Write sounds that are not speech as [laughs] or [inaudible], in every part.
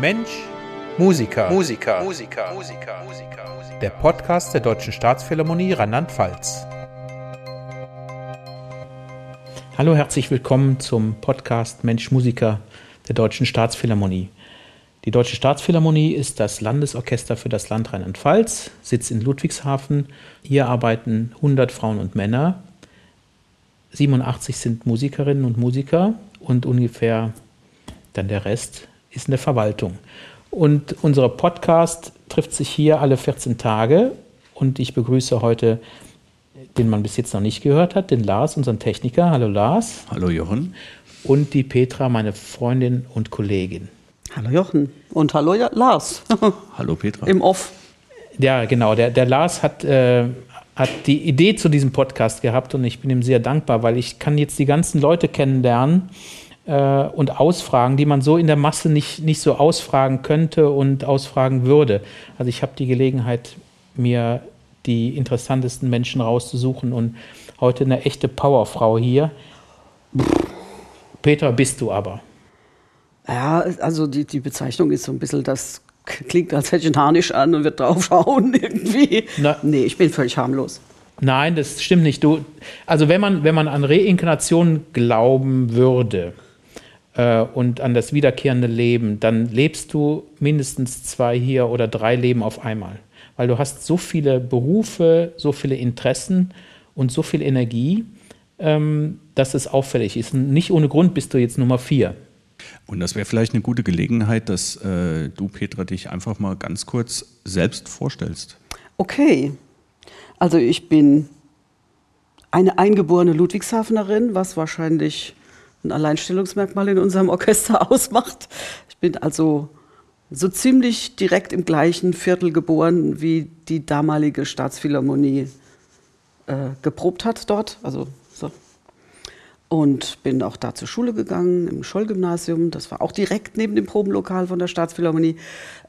Mensch, Musiker. Musiker. Musiker. Musiker. Der Podcast der Deutschen Staatsphilharmonie Rheinland-Pfalz. Hallo, herzlich willkommen zum Podcast Mensch, Musiker der Deutschen Staatsphilharmonie. Die Deutsche Staatsphilharmonie ist das Landesorchester für das Land Rheinland-Pfalz, sitzt in Ludwigshafen. Hier arbeiten 100 Frauen und Männer. 87 sind Musikerinnen und Musiker und ungefähr dann der Rest ist in der Verwaltung. Und unser Podcast trifft sich hier alle 14 Tage und ich begrüße heute, den man bis jetzt noch nicht gehört hat, den Lars, unseren Techniker. Hallo Lars. Hallo Jochen. Und die Petra, meine Freundin und Kollegin. Hallo Jochen. Und hallo ja, Lars. [laughs] hallo Petra. Im Off. Ja, genau. Der, der Lars hat, äh, hat die Idee zu diesem Podcast gehabt und ich bin ihm sehr dankbar, weil ich kann jetzt die ganzen Leute kennenlernen äh, und ausfragen, die man so in der Masse nicht, nicht so ausfragen könnte und ausfragen würde. Also ich habe die Gelegenheit, mir die interessantesten Menschen rauszusuchen und heute eine echte Powerfrau hier. Peter bist du aber. Ja, also die, die Bezeichnung ist so ein bisschen, das klingt, als hätte ich einen Harnisch an und wird draufschauen [laughs] irgendwie. Na, nee, ich bin völlig harmlos. Nein, das stimmt nicht. Du, also wenn man, wenn man an Reinkarnation glauben würde äh, und an das wiederkehrende Leben, dann lebst du mindestens zwei hier oder drei Leben auf einmal. Weil du hast so viele Berufe, so viele Interessen und so viel Energie, ähm, dass es auffällig ist. Und nicht ohne Grund bist du jetzt Nummer vier. Und das wäre vielleicht eine gute Gelegenheit, dass äh, du, Petra, dich einfach mal ganz kurz selbst vorstellst. Okay. Also ich bin eine eingeborene Ludwigshafenerin, was wahrscheinlich ein Alleinstellungsmerkmal in unserem Orchester [laughs] ausmacht. Ich bin also so ziemlich direkt im gleichen Viertel geboren, wie die damalige Staatsphilharmonie äh, geprobt hat dort. Also und bin auch da zur Schule gegangen, im Scholl-Gymnasium. Das war auch direkt neben dem Probenlokal von der Staatsphilharmonie,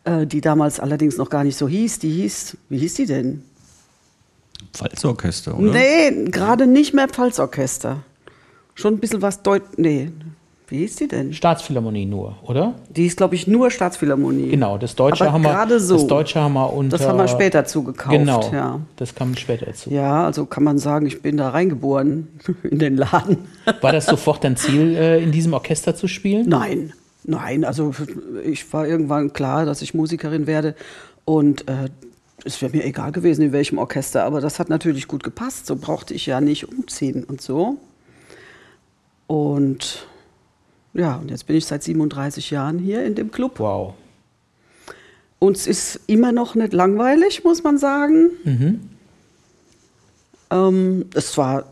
äh, die damals allerdings noch gar nicht so hieß. Die hieß, wie hieß die denn? Pfalzorchester, oder? Nee, gerade nicht mehr Pfalzorchester. Schon ein bisschen was deut... Nee, wie hieß die denn? Staatsphilharmonie nur, oder? Die ist, glaube ich, nur Staatsphilharmonie. Genau, das Deutsche Aber haben wir. Gerade so. Das Deutsche haben wir unter. Das haben wir später zugekauft. Genau. Ja. Das kam später dazu. Ja, also kann man sagen, ich bin da reingeboren [laughs] in den Laden. War das sofort dein Ziel, äh, in diesem Orchester zu spielen? Nein, nein. Also ich war irgendwann klar, dass ich Musikerin werde und äh, es wäre mir egal gewesen, in welchem Orchester, aber das hat natürlich gut gepasst. So brauchte ich ja nicht umziehen und so. Und ja, und jetzt bin ich seit 37 Jahren hier in dem Club. Wow. Uns ist immer noch nicht langweilig, muss man sagen. Mhm. Ähm, es war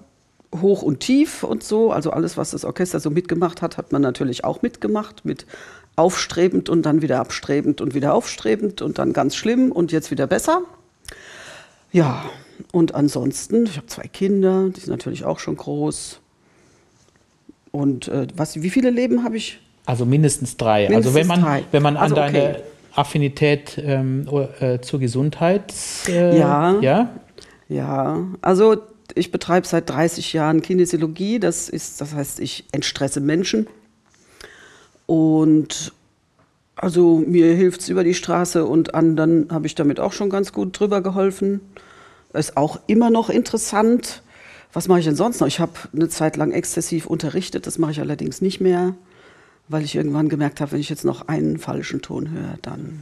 hoch und tief und so. Also alles, was das Orchester so mitgemacht hat, hat man natürlich auch mitgemacht. Mit aufstrebend und dann wieder abstrebend und wieder aufstrebend und dann ganz schlimm und jetzt wieder besser. Ja, und ansonsten, ich habe zwei Kinder, die sind natürlich auch schon groß. Und äh, was, wie viele Leben habe ich? Also mindestens drei. Mindestens also wenn man, drei. wenn man also an deine okay. Affinität ähm, äh, zur Gesundheit. Äh, ja. Ja. Ja. Also ich betreibe seit 30 Jahren Kinesiologie. Das ist, das heißt, ich entstresse Menschen. Und also mir hilft es über die Straße und anderen habe ich damit auch schon ganz gut drüber geholfen. Ist auch immer noch interessant was mache ich denn sonst noch? Ich habe eine Zeit lang exzessiv unterrichtet, das mache ich allerdings nicht mehr, weil ich irgendwann gemerkt habe, wenn ich jetzt noch einen falschen Ton höre, dann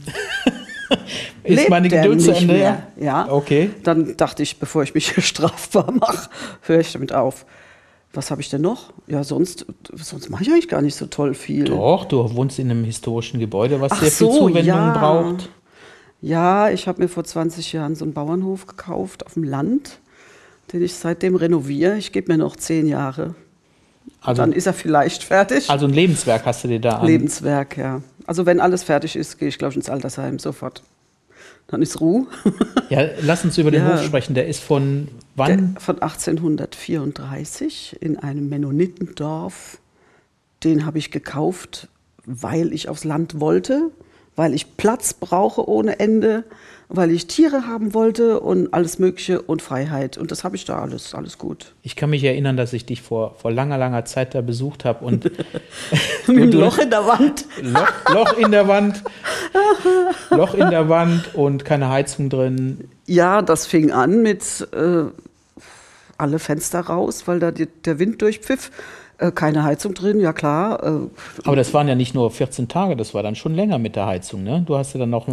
[laughs] ist meine Geduld zu Ende. Mehr. Ja. Okay. Dann dachte ich, bevor ich mich [laughs] strafbar mache, höre ich damit auf. Was habe ich denn noch? Ja, sonst, sonst mache ich eigentlich gar nicht so toll viel. Doch, du wohnst in einem historischen Gebäude, was Ach sehr viel so, Zuwendung ja. braucht. Ja, ich habe mir vor 20 Jahren so einen Bauernhof gekauft auf dem Land den ich seitdem renoviere. Ich gebe mir noch zehn Jahre. Also, dann ist er vielleicht fertig. Also ein Lebenswerk hast du dir da an. Lebenswerk, ja. Also wenn alles fertig ist, gehe ich, glaube ich, ins Altersheim sofort. Dann ist Ruhe. [laughs] ja, lass uns über den Ja. Hof sprechen. Der ist von wann? Der, von 1834 in einem Mennonitendorf. Den habe ich gekauft, weil ich aufs Land wollte, weil ich Platz brauche ohne Ende, weil ich Tiere haben wollte und alles Mögliche und Freiheit. Und das habe ich da alles, alles gut. Ich kann mich erinnern, dass ich dich vor, vor langer, langer Zeit da besucht habe [laughs] und Mit einem Loch in der Wand. Loch, Loch in der Wand, Loch in der Wand und keine Heizung drin. Ja, das fing an mit äh, alle Fenster raus, weil da die, der Wind durchpfiff. Äh, keine Heizung drin, ja klar. Äh, Aber das waren ja nicht nur 14 Tage, das war dann schon länger mit der Heizung, ne? Du hast ja dann noch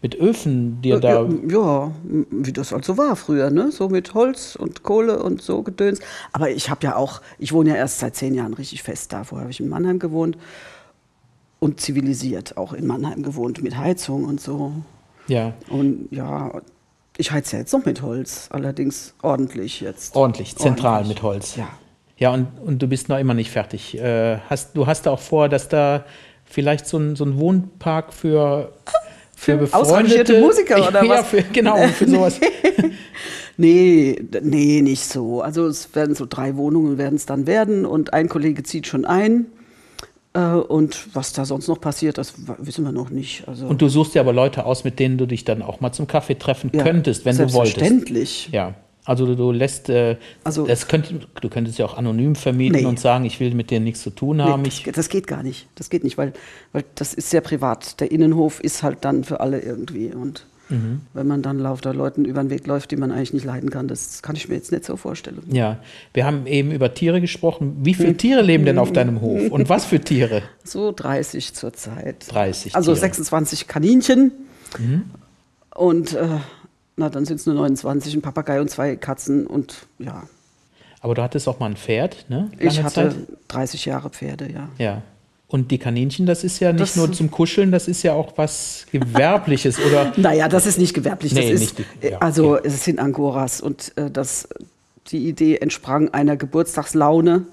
mit Öfen dir da. Ja, ja, wie das halt so war früher, ne? So mit Holz und Kohle und so Gedöns. Aber ich habe ja auch, ich wohne ja erst seit zehn Jahren richtig fest da. Vorher habe ich in Mannheim gewohnt und zivilisiert auch in Mannheim gewohnt mit Heizung und so. Ja, Und ja, ich heiz ja jetzt noch mit Holz, allerdings ordentlich jetzt. ordentlich, zentral Ordentlich. mit Holz. Ja. Ja, und, und du bist noch immer nicht fertig. Äh, hast, du hast auch vor, dass da vielleicht so ein, so ein Wohnpark für, für befreundete ausrangierte Musiker [laughs] oder ja, was? Für, genau, für [laughs] sowas. [laughs] Nee, nee, nicht so. Also es werden so drei Wohnungen werden es dann werden und ein Kollege zieht schon ein. Äh, Und was da sonst noch passiert, das wissen wir noch nicht. Also, Und du suchst dir aber Leute aus, mit denen du dich dann auch mal zum Kaffee treffen ja, könntest, wenn du wolltest. Selbstverständlich. Ja. Also du, du lässt, äh, Also- das könnt, du könntest ja auch anonym vermieten Nee. und sagen, ich will mit denen nichts zu tun haben. Nee, das, das geht gar nicht. Das geht nicht, weil, weil das ist sehr privat. Der Innenhof ist halt dann für alle irgendwie. Und Mhm. wenn man dann lauter Leuten über den Weg läuft, die man eigentlich nicht leiden kann, das kann ich mir jetzt nicht so vorstellen. ja, wir haben eben über Tiere gesprochen. Wie viele Tiere leben denn auf deinem Hof? Und was für Tiere? [laughs] So 30 zurzeit. 30 Also Tiere. Mhm. 26 Kaninchen. Und äh, na, dann sind es nur 29, ein Papagei und zwei Katzen. Und ja, Aber du hattest auch mal ein Pferd, ne? ich Lange hatte Zeit? 30 Jahre Pferde, ja. Ja. Und die Kaninchen, das ist ja nicht Das- nur zum Kuscheln, das ist ja auch was Gewerbliches oder. [laughs] Naja, das ist nicht gewerblich. Das Nee, ist, nicht die- äh, ja, also okay. es sind Angoras und äh, das, die Idee entsprang einer Geburtstagslaune.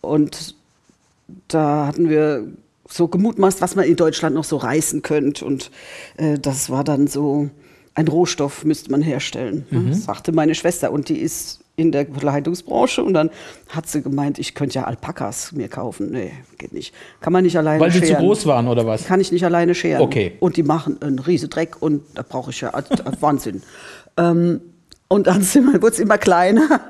Und da hatten wir so gemutmaßt, was man in Deutschland noch so reißen könnte. Und äh, das war dann so, ein Rohstoff müsste man herstellen, Mhm. ne, sagte meine Schwester. Und die ist in der Bekleidungsbranche und dann hat sie gemeint, ich könnte ja Alpakas mir kaufen. Nee, geht nicht. Kann man nicht alleine Weil sie zu scheren. groß waren oder was? Kann ich nicht alleine scheren. Okay. Und die machen einen riesen Dreck und da brauche ich ja [laughs] Wahnsinn. Ähm, und dann sind wir, wurde es immer kleiner.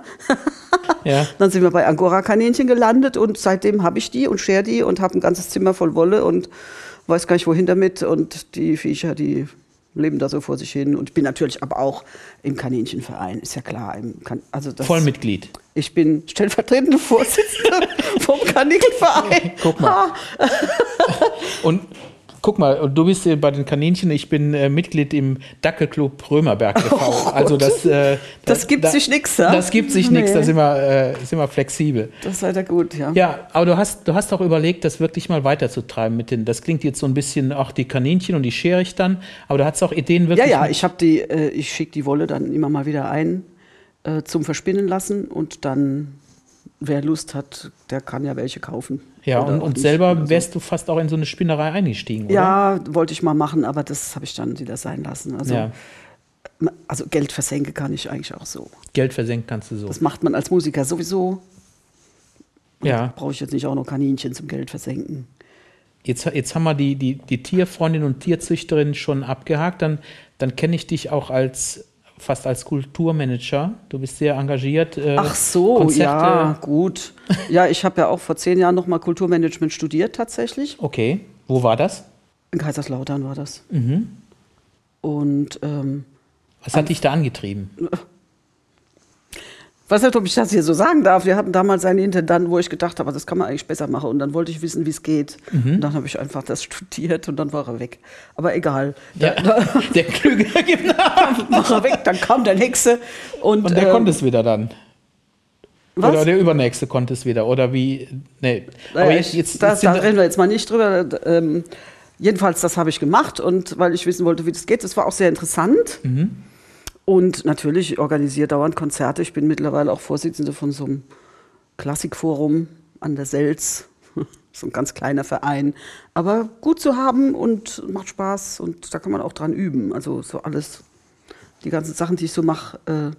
Ja. [laughs] Dann sind wir bei Angora-Kaninchen gelandet und seitdem habe ich die und schere die und habe ein ganzes Zimmer voll Wolle und weiß gar nicht wohin damit. Und die Viecher, die leben da so vor sich hin. Und ich bin natürlich aber auch im Kaninchenverein, ist ja klar. Also das, Vollmitglied. Ich bin stellvertretende Vorsitzende [laughs] vom Kaninchenverein. Guck mal. Und guck mal, du bist bei den Kaninchen, ich bin äh, Mitglied im Dackelclub Römerberg e.V. also das, äh, Oh Das gibt sich nix, ja? Das gibt sich nichts, Nee. da sind wir, äh, sind wir flexibel. Das sei da gut, ja. Ja, aber du hast, du hast auch überlegt, das wirklich mal weiterzutreiben mit den, das klingt jetzt so ein bisschen, auch die Kaninchen und die schere ich dann, aber du hast auch Ideen Ja, wirklich. ja, mit- ich habe die, äh, ich schicke die Wolle dann immer mal wieder ein äh, zum Verspinnen lassen und dann, wer Lust hat, der kann ja welche kaufen. ja, und, und selber oder so. wärst du fast auch in so eine Spinnerei eingestiegen, oder? Ja, wollte ich mal machen, aber das habe ich dann wieder sein lassen. Also, Ja. also Geld versenken kann ich eigentlich auch so. Geld versenken kannst du so. Das macht man als Musiker sowieso. Ja. Brauche ich jetzt nicht auch noch Kaninchen zum Geld versenken. Jetzt, jetzt haben wir die, die, die Tierfreundin und Tierzüchterin schon abgehakt. Dann, dann kenne ich dich auch als fast als Kulturmanager. Du bist sehr engagiert. äh, Ach so, Konzerte. ja, gut. Ja, ich habe ja auch vor zehn Jahren noch mal Kulturmanagement studiert tatsächlich. Okay. Wo war das? In Kaiserslautern war das. Mhm. Und ähm, Was hat dich da angetrieben? [laughs] weiß nicht, ob ich das hier so sagen darf. Wir hatten damals einen Intendanten, wo ich gedacht habe, das kann man eigentlich besser machen. Und dann wollte ich wissen, wie es geht. Mhm. Und dann habe ich einfach das [laughs] studiert und dann war er weg. Aber egal. Ja, [laughs] der Klüger gibt nach. [laughs] War er weg, dann kam der nächste. Und, Und der ähm, konnte es wieder dann. was? Oder der übernächste konnte es wieder. Oder wie? Nee. Naja, Aber jetzt, jetzt, da, jetzt da reden wir jetzt mal nicht drüber. Ähm, jedenfalls, das habe ich gemacht und weil ich wissen wollte, wie das geht. Das war auch sehr interessant. Mhm. Und natürlich ich organisiere dauernd Konzerte. Ich bin mittlerweile auch Vorsitzende von so einem Klassikforum an der Selz. [laughs] So ein ganz kleiner Verein. Aber gut zu haben und macht Spaß und da kann man auch dran üben. Also so alles, die ganzen Sachen, die ich so mache, äh,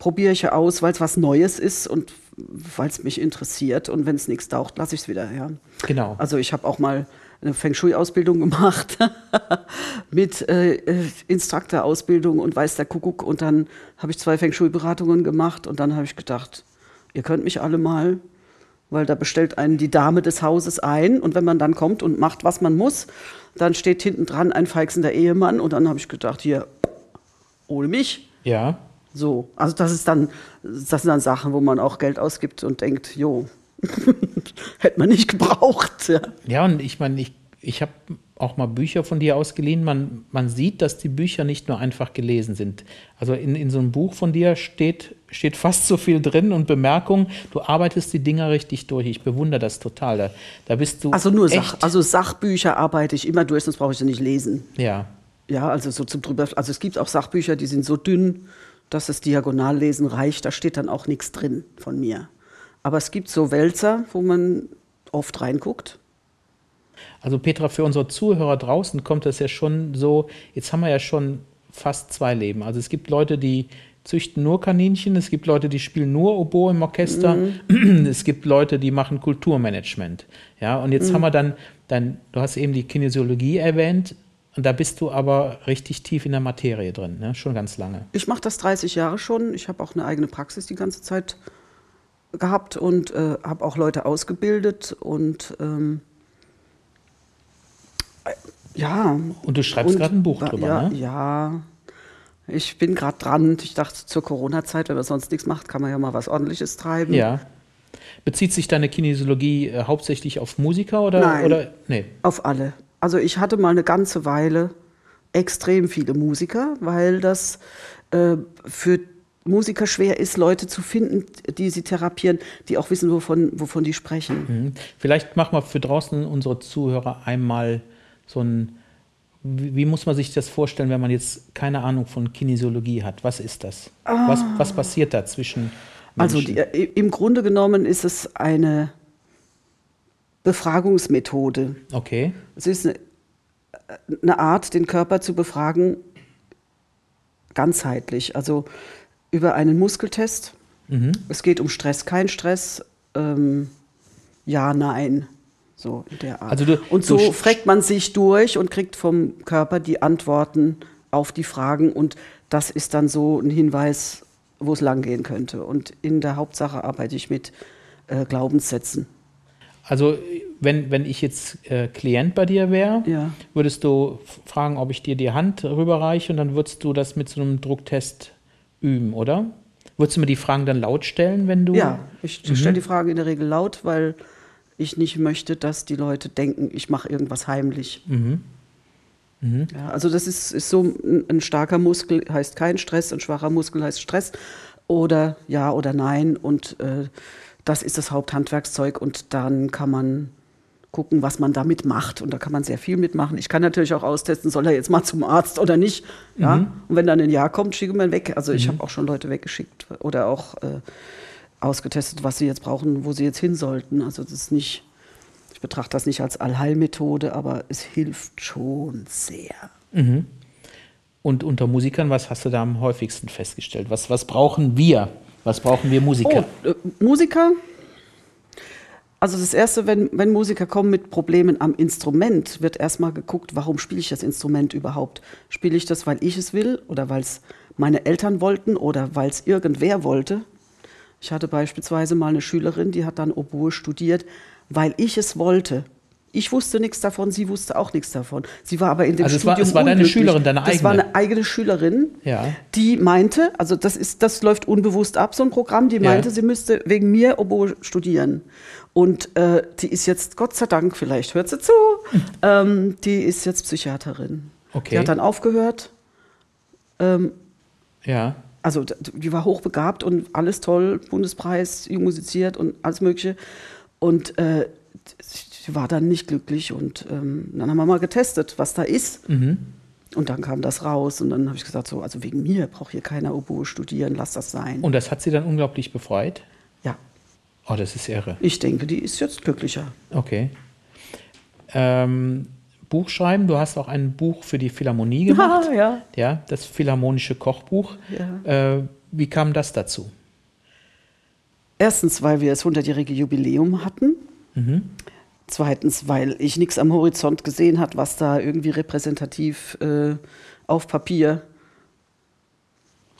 probiere ich ja aus, weil es was Neues ist und weil es mich interessiert. Und wenn es nichts taucht, lasse ich es wieder. Ja. Genau. Also ich habe auch mal eine Feng Shui-Ausbildung gemacht [laughs] mit äh, äh, Instruktorausbildung und weiß der Kuckuck. Und dann habe ich zwei Feng Shui-Beratungen gemacht und dann habe ich gedacht, ihr könnt mich alle mal, weil da bestellt einen die Dame des Hauses ein und wenn man dann kommt und macht, was man muss, dann steht hinten dran ein feixender Ehemann und dann habe ich gedacht, hier, ohne mich. Ja. So, also das ist dann, das sind dann Sachen, wo man auch Geld ausgibt und denkt, jo, [laughs] hätte man nicht gebraucht. Ja, ja und ich meine, ich, ich habe auch mal Bücher von dir ausgeliehen. Man, man sieht, dass die Bücher nicht nur einfach gelesen sind. Also in, in so einem Buch von dir steht, steht fast so viel drin und Bemerkungen. Du arbeitest die Dinger richtig durch. Ich bewundere das total. Da, da bist du. Also nur Sach, also Sachbücher arbeite ich immer durch, sonst brauche ich sie nicht lesen. Ja. Ja, also so zum drüber. Also es gibt auch Sachbücher, die sind so dünn dass das Diagonallesen reicht. Da steht dann auch nichts drin von mir. Aber es gibt so Wälzer, wo man oft reinguckt. Also Petra, für unsere Zuhörer draußen kommt das ja schon so, jetzt haben wir ja schon fast zwei Leben. Also es gibt Leute, die züchten nur Kaninchen, es gibt Leute, die spielen nur Oboe im Orchester, mhm. [clears throat] es gibt Leute, die machen Kulturmanagement. Ja, und jetzt mhm. haben wir dann, dann, du hast eben die Kinesiologie erwähnt, und da bist du aber richtig tief in der Materie drin, ne? schon ganz lange. Ich mache das 30 Jahre schon. Ich habe auch eine eigene Praxis die ganze Zeit gehabt und äh, habe auch Leute ausgebildet und ähm, äh, ja. Und du schreibst gerade ein Buch drüber, ja, ne? Ja, ich bin gerade dran. Ich dachte, zur Corona-Zeit, wenn man sonst nichts macht, kann man ja mal was Ordentliches treiben. Ja. Bezieht sich deine Kinesiologie äh, hauptsächlich auf Musiker oder? Nein, oder? Nee. auf alle. Also ich hatte mal eine ganze Weile extrem viele Musiker, weil das äh, für Musiker schwer ist, Leute zu finden, die sie therapieren, die auch wissen, wovon, wovon die sprechen. Mhm. Vielleicht machen wir für draußen unsere Zuhörer einmal so ein, wie, wie, muss man sich das vorstellen, wenn man jetzt keine Ahnung von Kinesiologie hat? Was ist das? Ah. Was, was passiert da zwischen also Menschen? Also die, im Grunde genommen ist es eine Befragungsmethode. Okay. Es ist eine, eine Art, den Körper zu befragen, ganzheitlich. Also über einen Muskeltest. Mhm. Es geht um Stress, kein Stress, ähm, ja, nein. So in der Art. Also du, und so fragt man sich durch und kriegt vom Körper die Antworten auf die Fragen. Und das ist dann so ein Hinweis, wo es langgehen könnte. Und in der Hauptsache arbeite ich mit äh, Glaubenssätzen. Also wenn, wenn ich jetzt äh, Klient bei dir wäre, ja. würdest du fragen, ob ich dir die Hand rüberreiche und dann würdest du das mit so einem Drucktest üben, oder? Würdest du mir die Fragen dann laut stellen, wenn du. Ja, ich mhm. stelle die Fragen in der Regel laut, weil ich nicht möchte, dass die Leute denken, ich mache irgendwas heimlich. Mhm. Mhm. Ja, also das ist, ist so, ein, ein starker Muskel heißt kein Stress, ein schwacher Muskel heißt Stress oder ja oder nein und äh, das ist das Haupthandwerkszeug und dann kann man gucken, was man damit macht. Und da kann man sehr viel mitmachen. Ich kann natürlich auch austesten, soll er jetzt mal zum Arzt oder nicht. Ja? Mhm. Und wenn dann ein Jahr kommt, schicke man weg. Also ich mhm. habe auch schon Leute weggeschickt oder auch äh, ausgetestet, was sie jetzt brauchen, wo sie jetzt hin sollten. Also das ist nicht, ich betrachte das nicht als Allheilmethode, aber es hilft schon sehr. Mhm. Und unter Musikern, was hast du da am häufigsten festgestellt? Was, was brauchen wir? Was brauchen wir Musiker? Oh, äh, Musiker? Also das Erste, wenn, wenn Musiker kommen mit Problemen am Instrument, wird erstmal geguckt, warum spiele ich das Instrument überhaupt? Spiele ich das, weil ich es will oder weil es meine Eltern wollten oder weil es irgendwer wollte? Ich hatte beispielsweise mal eine Schülerin, die hat dann Oboe studiert, weil ich es wollte. Ich wusste nichts davon, sie wusste auch nichts davon. Sie war aber in dem also Studium Also es war deine Schülerin, deine eigene? Das war eine eigene Schülerin, ja. die meinte, also das, ist, das läuft unbewusst ab, so ein Programm, die meinte, ja. sie müsste wegen mir Oboe studieren. Und äh, die ist jetzt, Gott sei Dank, vielleicht hört sie zu, [laughs] ähm, die ist jetzt Psychiaterin. Okay. Die hat dann aufgehört. Ähm, ja. Also die war hochbegabt und alles toll, Bundespreis, jung musiziert und alles Mögliche. Und äh, sie war dann nicht glücklich und ähm, dann haben wir mal getestet, was da ist. Mhm. Und dann kam das raus und dann habe ich gesagt, so, also wegen mir braucht hier keiner Oboe studieren, lass das sein. Und das hat sie dann unglaublich befreit? Ja. Oh, das ist irre. Ich denke, die ist jetzt glücklicher. Okay. Ähm, Buch schreiben, du hast auch ein Buch für die Philharmonie gemacht. Ah, [laughs] ja. ja. Das Philharmonische Kochbuch. Ja. Äh, wie kam das dazu? Erstens, weil wir das 100-jährige Jubiläum hatten. Mhm Zweitens, weil ich nichts am Horizont gesehen hat, was da irgendwie repräsentativ äh, auf Papier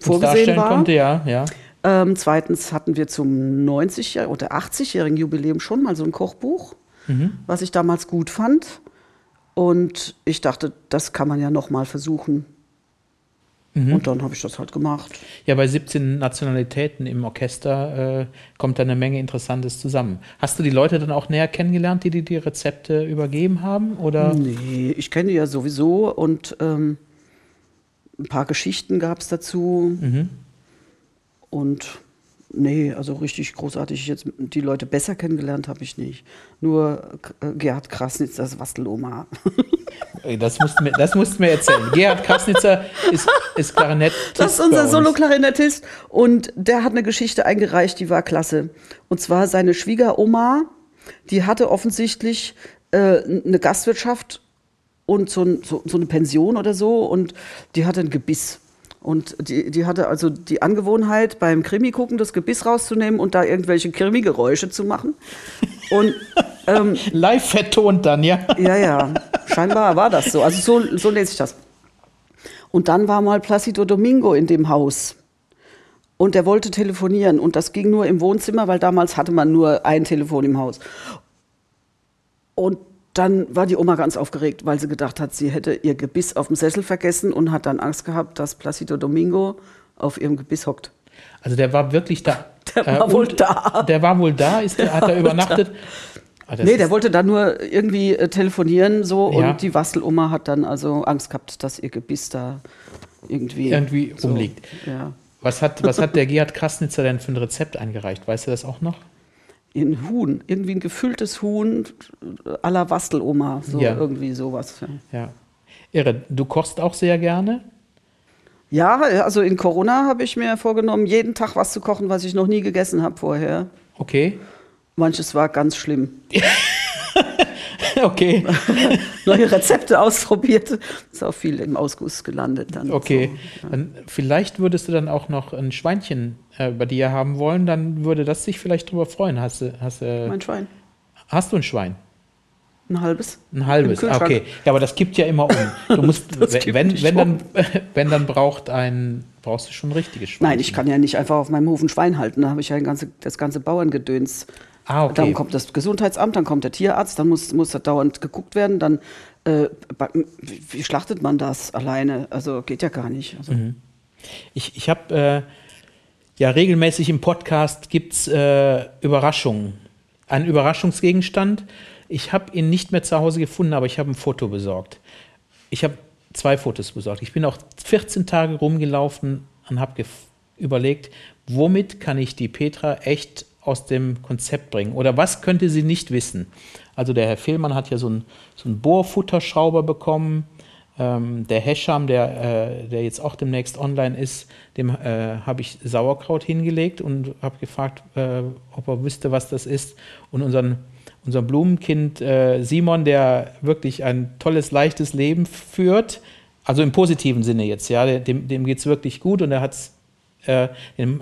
vorgesehen war. konnte, ja, ja. Ähm, zweitens hatten wir zum 90 Jahr- oder 80-jährigen Jubiläum schon mal so ein Kochbuch, was ich damals gut fand. Und ich dachte, das kann man ja noch mal versuchen. Und dann habe ich das halt gemacht. Ja, bei 17 Nationalitäten im Orchester äh, kommt da eine Menge Interessantes zusammen. Hast du die Leute dann auch näher kennengelernt, die dir die Rezepte übergeben haben? Oder? Nee, ich kenne die ja sowieso und ähm, ein paar Geschichten gab es dazu. Und nee, also richtig großartig jetzt die Leute besser kennengelernt habe ich nicht. Nur äh, Gerhard Krasnitz, das Wasteloma. [laughs] Das musst, du mir, das musst du mir erzählen. Gerhard Krasnitzer ist, ist Klarinett. Das ist unser Solo-Klarinettist und der hat eine Geschichte eingereicht, die war klasse. Und zwar seine Schwiegeroma, die hatte offensichtlich äh, eine Gastwirtschaft und so, ein, so, so eine Pension oder so und die hatte ein Gebiss. Und die, die hatte also die Angewohnheit, beim Krimi gucken das Gebiss rauszunehmen und da irgendwelche Krimi-Geräusche zu machen. Und [laughs] ähm, Live vertont dann, ja. ja, ja, scheinbar war das so. Also so, so lese ich das. Und dann war mal Placido Domingo in dem Haus. Und der wollte telefonieren. Und das ging nur im Wohnzimmer, weil damals hatte man nur ein Telefon im Haus. Und dann war die Oma ganz aufgeregt, weil sie gedacht hat, sie hätte ihr Gebiss auf dem Sessel vergessen und hat dann Angst gehabt, dass Placido Domingo auf ihrem Gebiss hockt. Also der war wirklich da. [laughs] Der war wohl und da. Der war wohl da, ist der, hat er [laughs] übernachtet. Ah, Nee, der wollte dann nur irgendwie äh, telefonieren so Ja. und die Wasteloma hat dann also Angst gehabt, dass ihr Gebiss da irgendwie, Irgendwie rumliegt. Ja. Was hat, was hat der Gerhard Krasnitzer denn für ein Rezept eingereicht? Weißt du das auch noch? Ein Huhn, irgendwie ein gefülltes Huhn à la Wasteloma, so Ja. irgendwie sowas. Ja. Ja. Irre, du kochst auch sehr gerne. ja, also in Corona habe ich mir vorgenommen, jeden Tag was zu kochen, was ich noch nie gegessen habe vorher. Okay. Manches war ganz schlimm. [laughs] Okay. [laughs] Neue Rezepte ausprobiert, ist auch viel im Ausguss gelandet dann. Okay. So. Dann, vielleicht würdest du dann auch noch ein Schweinchen äh, bei dir haben wollen, dann würde das dich vielleicht drüber freuen. Hast du, hast, du- Mein Schwein, hast du ein Schwein? ein halbes. Ein halbes, okay. Ja, aber das gibt ja immer um. Du musst, [laughs] wenn, wenn, dann, [laughs] wenn dann braucht ein, brauchst du schon ein richtiges Schwein. Nein, ich kann ja nicht einfach auf meinem Hof ein Schwein halten. Da habe ich ja ein ganze, das ganze Bauerngedöns. Ah, okay. Dann kommt das Gesundheitsamt, dann kommt der Tierarzt, dann muss, muss da dauernd geguckt werden. Dann, äh, wie schlachtet man das alleine? Also geht ja gar nicht. Also, Mhm. Ich, ich habe äh, ja regelmäßig im Podcast gibt es äh, Überraschungen. Ein Überraschungsgegenstand. Ich habe ihn nicht mehr zu Hause gefunden, aber ich habe ein Foto besorgt. Ich habe zwei Fotos besorgt. Ich bin auch 14 Tage rumgelaufen und habe überlegt, womit kann ich die Petra echt aus dem Konzept bringen? Oder was könnte sie nicht wissen? Also der Herr Fehlmann hat ja so einen, so einen Bohrfutterschrauber bekommen. Ähm, der Hescham, der, äh, der jetzt auch demnächst online ist, dem äh, habe ich Sauerkraut hingelegt und habe gefragt, äh, ob er wüsste, was das ist. Und unseren, unser Blumenkind äh, Simon, der wirklich ein tolles, leichtes Leben führt, also im positiven Sinne jetzt, ja, dem, dem geht es wirklich gut und er hat äh,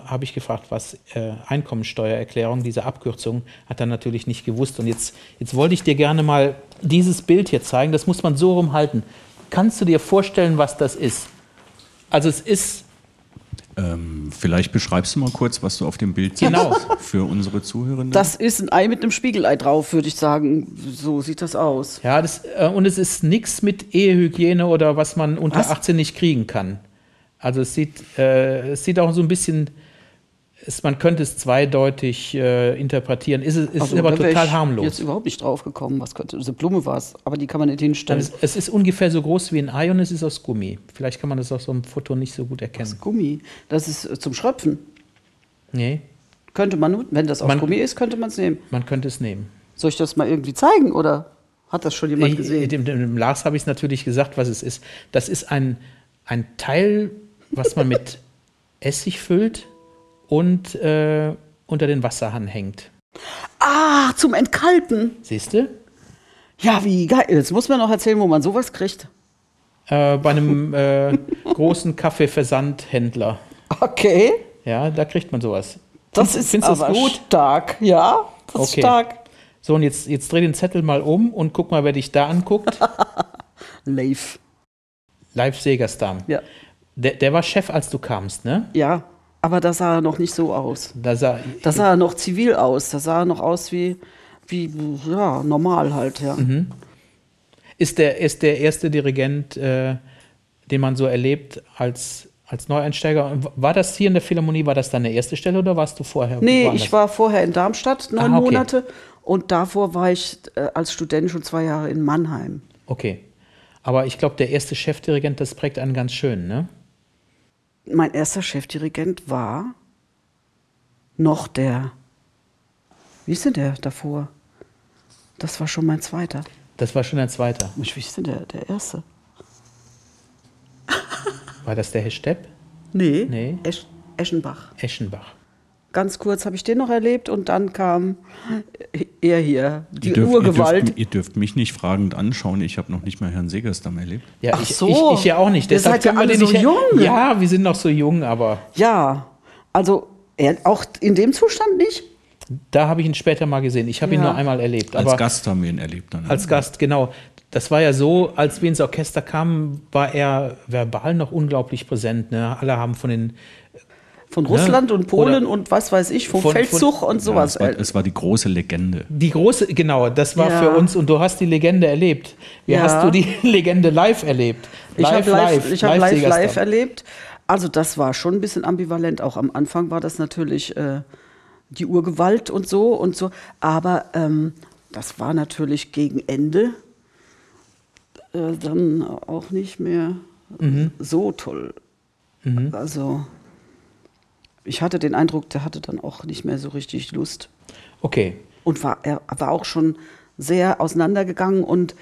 habe ich gefragt, was äh, Einkommensteuererklärung, diese Abkürzung, hat er natürlich nicht gewusst. Und jetzt, jetzt wollte ich dir gerne mal dieses Bild hier zeigen. Das muss man so rumhalten. Kannst du dir vorstellen, was das ist? Also es ist, Ähm, vielleicht beschreibst du mal kurz, was du auf dem Bild siehst Genau. für unsere Zuhörenden. das ist ein Ei mit einem Spiegelei drauf, würde ich sagen. So sieht das aus. ja, das, äh, und es ist nichts mit Ehehygiene oder was man unter Was? 18 nicht kriegen kann. Also es sieht, äh, es sieht auch so ein bisschen, es, man könnte es zweideutig äh, interpretieren. Ist, es- ist Also, aber total ich harmlos. jetzt überhaupt nicht drauf gekommen. Was könnte, diese Blume war es, aber die kann man nicht hinstellen. ist, es ist ungefähr so groß wie ein Ei und es ist aus Gummi. Vielleicht kann man das auf so einem Foto nicht so gut erkennen. Das Gummi, das ist äh, zum Schröpfen. Nee, Könnte man, wenn das aus Man- Gummi ist, könnte man es nehmen. man könnte es nehmen. Soll ich das mal irgendwie zeigen oder hat das schon jemand Ich, gesehen? dem, dem, dem Lars habe ich es natürlich gesagt, was es ist. Das ist ein, ein Teil, was man mit Essig füllt und äh, unter den Wasserhahn hängt. Ah, zum Entkalken. Siehst du? Ja, wie geil. Jetzt muss man noch erzählen, wo man sowas kriegt. Äh, bei einem äh, großen Kaffeeversandhändler. Okay, Ja, da kriegt man sowas. das Findest- ist das aber gut? stark. Ja, das ist Okay. stark. So, und jetzt, jetzt dreh den Zettel mal um und guck mal, wer dich da anguckt. [laughs] Leif. Leif Segerstam. Ja. Der, der war Chef, als du kamst, ne? Ja, aber da sah er noch nicht so aus. Da sah, Da sah er noch zivil aus. Da sah er noch aus wie, wie ja, normal halt, ja. ist, der, ist der erste Dirigent, äh, den man so erlebt als, als Neueinsteiger. War das hier in der Philharmonie, war das deine erste Stelle oder warst du vorher? Nee, woanders? ich war vorher in Darmstadt neun Ah, okay. Monate und davor war ich äh, als Student schon zwei Jahre in Mannheim. Okay. Aber ich glaube, der erste Chefdirigent, das prägt einen ganz schön, ne? Mein erster Chefdirigent war noch der, wie ist denn der davor? Das war schon mein zweiter. Das war schon der zweite. Mensch, wie ist denn der, der erste? War das der Herr Stepp? Nee, Nee. Esch, Eschenbach. Eschenbach. Ganz kurz habe ich den noch erlebt und dann kam er hier, die Ihr dürft, Urgewalt. Ihr dürft, ihr dürft mich nicht fragend anschauen. Ich habe noch nicht mal Herrn Segerstam erlebt. Ja, Ach ich, so. ich, ich ja auch nicht. Ihr Deshalb seid ja alle den so nicht jung. Ja, wir sind noch so jung, aber ja, also er, auch in dem Zustand nicht? da habe ich ihn später mal gesehen. Ich habe ihn Ja. nur einmal erlebt. Als Gast haben wir ihn erlebt dann. Als Gast, genau. Das war ja so, als wir ins Orchester kamen, war er verbal noch unglaublich präsent. Ne? Alle haben von den Von Russland und Polen Oder- und was weiß ich, vom Von- von- Feldzug und ja, sowas. es, war, es war die große Legende. die große, genau, das war Ja. für uns und du hast die Legende erlebt. Wie Ja. hast du die [laughs] Legende live erlebt? ich habe live, ich hab live, Segerstam. live erlebt. Also das war schon ein bisschen ambivalent. Auch am Anfang war das natürlich äh, die Urgewalt und so und so. Aber ähm, das war natürlich gegen Ende äh, dann auch nicht mehr Mhm. so toll. Also ich hatte den Eindruck, der hatte dann auch nicht mehr so richtig Lust. Okay. und war, er war auch schon sehr auseinandergegangen und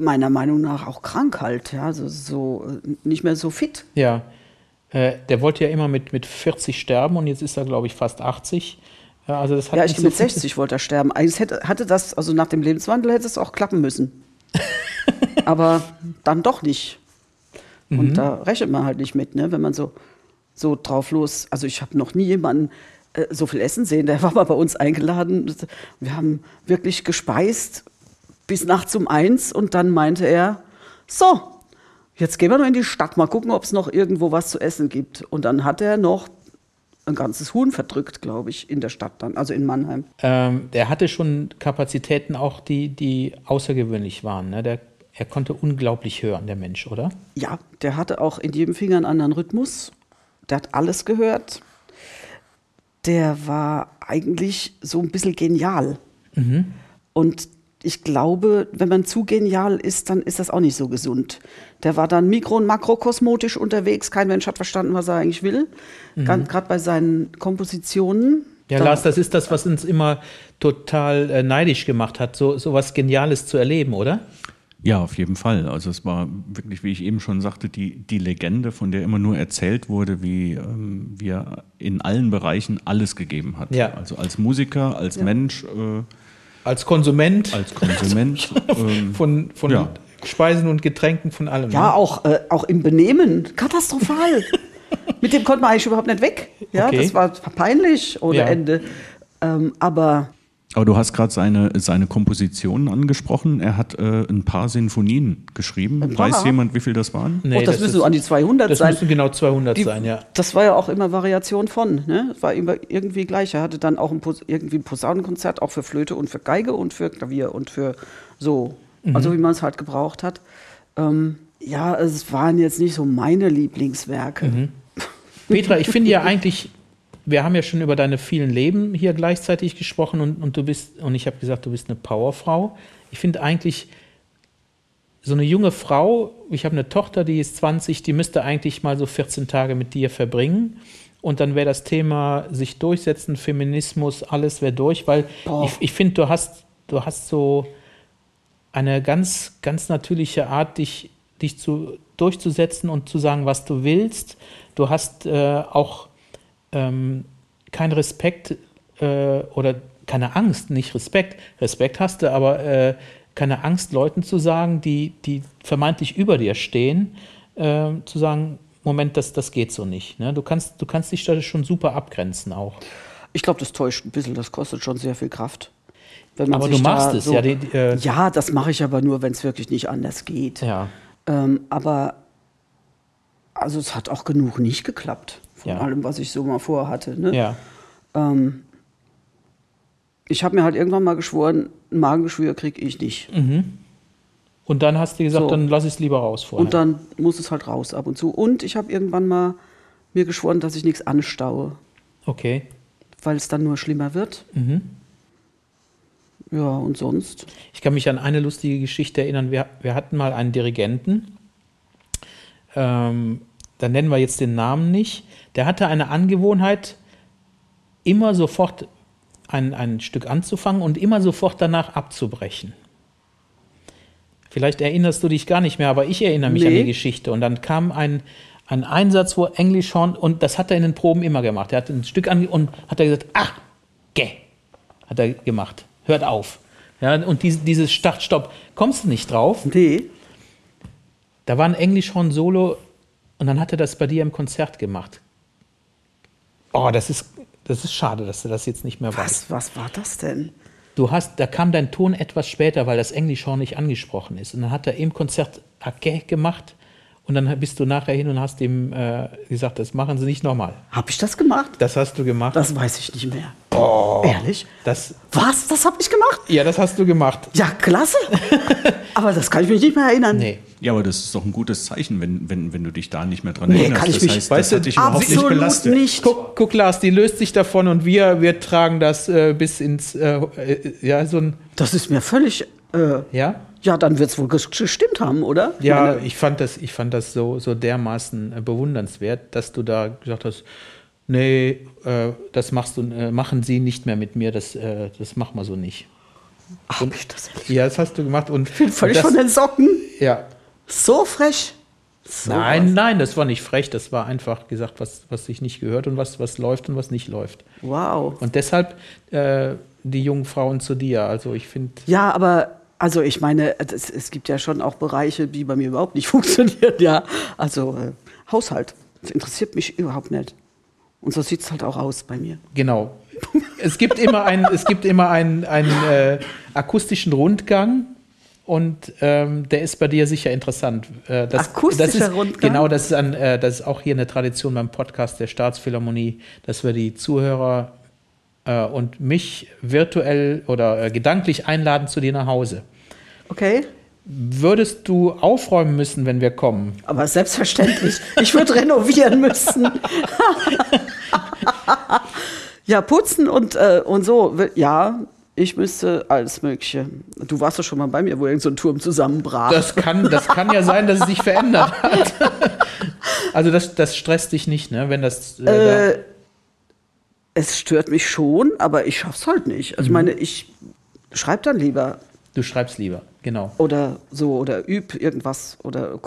meiner Meinung nach auch krank halt, ja, so, so äh, nicht mehr so fit. Ja. Äh, der wollte ja immer mit, mit 40 sterben und jetzt ist er, glaube ich, fast 80. Ja, also das hat Ja, ich so mit viel- 60 wollte er sterben. Eigentlich hätte, hatte das, also nach dem Lebenswandel hätte es auch klappen müssen. [laughs] Aber dann doch nicht. Und da rechnet man halt nicht mit, ne? wenn man so, so drauf los. Also ich habe noch nie jemanden äh, so viel essen sehen. Der [laughs] war mal bei uns eingeladen. Wir haben wirklich gespeist bis nachts um eins und dann meinte er, so, jetzt gehen wir noch in die Stadt, mal gucken, ob es noch irgendwo was zu essen gibt. Und dann hat er noch ein ganzes Huhn verdrückt, glaube ich, in der Stadt dann, also in Mannheim. Ähm, der hatte schon Kapazitäten auch, die, die außergewöhnlich waren. Ne? Der, er konnte unglaublich hören, der Mensch, oder? Ja, der hatte auch in jedem Finger einen anderen Rhythmus. Der hat alles gehört. Der war eigentlich so ein bisschen genial. Und ich glaube, wenn man zu genial ist, dann ist das auch nicht so gesund. Der war dann mikro- und makrokosmotisch unterwegs. Kein Mensch hat verstanden, was er eigentlich will. Gerade bei seinen Kompositionen. Ja, Lars, das ist das, was uns immer total äh, neidisch gemacht hat, so, so was Geniales zu erleben, oder? Ja, auf jeden Fall. Also es war wirklich, wie ich eben schon sagte, die, die Legende, von der immer nur erzählt wurde, wie, ähm, wie er in allen Bereichen alles gegeben hat. Ja. Also als Musiker, als Mensch, äh, Als Konsument als Konsument. [laughs] ähm, von, von Ja. Speisen und Getränken, von allem. Ja, ne? auch, äh, auch im Benehmen. Katastrophal. [laughs] Mit dem konnte man eigentlich überhaupt nicht weg. Ja, Okay. das war peinlich ohne Ja. Ende. Ähm, aber aber du hast gerade seine, seine Kompositionen angesprochen. Er hat äh, ein paar Sinfonien geschrieben. Weiß jemand, wie viel das waren? Nee, oh, das, müssen ist- so an die 200 Das sein. müssen genau 200 Die- sein, ja. Das war ja auch immer Variation von. Ne? Das war immer irgendwie gleich. Er hatte dann auch ein irgendwie ein Posaunenkonzert, auch für Flöte und für Geige und für Klavier und für so. Mhm. Also wie man es halt gebraucht hat. Ähm, ja, es waren jetzt nicht so meine Lieblingswerke. Mhm. Petra, ich finde ja [laughs] eigentlich, wir haben ja schon über deine vielen Leben hier gleichzeitig gesprochen und, und du bist, und ich habe gesagt, du bist eine Powerfrau. Ich finde eigentlich, so eine junge Frau, ich habe eine Tochter, die ist 20, die müsste eigentlich mal so 14 Tage mit dir verbringen. Und dann wäre das Thema sich durchsetzen, Feminismus, alles wäre durch, weil Boah. ich, ich finde, du hast, du hast so eine ganz, ganz natürliche Art, dich, dich zu, durchzusetzen und zu sagen, was du willst. Du hast äh, auch ähm, keinen Respekt äh, oder keine Angst, nicht Respekt. Respekt hast du, aber äh, keine Angst, Leuten zu sagen, die, die vermeintlich über dir stehen, äh, zu sagen, Moment, das, das geht so nicht. Ne? Du, kannst, du kannst dich da schon super abgrenzen auch. Ich glaube, das täuscht ein bisschen. Das kostet schon sehr viel Kraft. Aber du machst es, ja, die- die, äh, ja, das mache ich aber nur, wenn es wirklich nicht anders geht. Ja. Ähm, aber also es hat auch genug nicht geklappt von Ja. allem, was ich so mal vorhatte. Ne? Ja. Ähm, ich habe mir halt irgendwann mal geschworen, ein Magengeschwür kriege ich nicht. Und dann hast du gesagt, So. dann lass ich es lieber raus vorher. Und dann muss es halt raus ab und zu. Und ich habe irgendwann mal mir geschworen, dass ich nichts anstaue, okay. weil es dann nur schlimmer wird. Mhm. Ja, und sonst? Ich kann mich an eine lustige Geschichte erinnern. Wir, wir hatten mal einen Dirigenten, ähm, da nennen wir jetzt den Namen nicht. Der hatte eine Angewohnheit, immer sofort ein, ein Stück anzufangen und immer sofort danach abzubrechen. Vielleicht erinnerst du dich gar nicht mehr, aber ich erinnere mich an Nee. die Geschichte. Und dann kam ein, ein Einsatz, wo Englischhorn, und das hat er in den Proben immer gemacht. Er hat ein Stück ange und hat er gesagt, ah, geh, hat er gemacht. Hört auf. Ja, und diese, dieses Start, Stopp, kommst du nicht drauf? Nee. Da war ein Englischhorn-Solo und dann hat er das bei dir im Konzert gemacht. Oh, das ist, das ist schade, dass du das jetzt nicht mehr weißt. Was, was war das denn? Du hast, da kam dein Ton etwas später, weil das Englischhorn nicht angesprochen ist. Und dann hat er im Konzert Ake gemacht und dann bist du nachher hin und hast ihm äh, gesagt, das machen sie nicht nochmal. Habe ich das gemacht? Das hast du gemacht. Das weiß ich nicht mehr. Oh. Ehrlich? das, Was? Das habe ich gemacht? ja, das hast du gemacht. Ja, klasse. [laughs] aber das kann ich mich nicht mehr erinnern. Nee. Ja, aber das ist doch ein gutes Zeichen, wenn, wenn, wenn du dich da nicht mehr dran Nee, erinnerst. kann ich das mich- heißt, weißt das du, hat dich überhaupt nicht belastet. nicht. Guck, guck, Lars, die löst sich davon und wir, wir tragen das äh, bis ins, äh, äh, ja, so ein, Das ist mir völlig. Äh, ja? Ja, dann wird es wohl ges- gestimmt haben, oder? Ja, Meine- ich fand das, ich fand das so, so dermaßen äh, bewundernswert, dass du da gesagt hast, nee, äh, das machst du, äh, machen sie nicht mehr mit mir, das, äh, das machen wir so nicht. Hab ich das ehrlich? Ja, das hast du gemacht und Völlig das, von den Socken. ja. So frech. So Nein, was. nein, das war nicht frech, das war einfach gesagt, was, was sich nicht gehört und was, was läuft und was nicht läuft. Wow. Und deshalb äh, die jungen Frauen zu dir. Also ich finde, Ja, aber also ich meine, es, es gibt ja schon auch Bereiche, die bei mir überhaupt nicht [laughs] funktionieren. Ja, also äh, Haushalt. Das interessiert mich überhaupt nicht. Und so sieht es halt auch aus bei mir. Genau. Es gibt immer einen, es gibt immer einen, einen äh, akustischen Rundgang und ähm, der ist bei dir sicher interessant. Äh, das, Akustischer das ist, Rundgang? Genau, das ist, ein, äh, das ist auch hier eine Tradition beim Podcast der Staatsphilharmonie, dass wir die Zuhörer äh, und mich virtuell oder äh, gedanklich einladen zu dir nach Hause. Okay? Würdest du aufräumen müssen, wenn wir kommen? Aber selbstverständlich. Ich würde [laughs] renovieren müssen. ja, putzen und, äh, und so. Ja, ich müsste alles Mögliche. Du warst doch schon mal bei mir, wo irgend so ein Turm zusammenbrach. Das kann, das kann ja sein, dass es sich verändert hat. [laughs] Also das, das stresst dich nicht, ne? Wenn das äh, da- Äh, es stört mich schon, aber ich schaff's halt nicht. Also ich meine, ich schreibe dann lieber Du schreibst lieber, genau. oder so oder üb irgendwas oder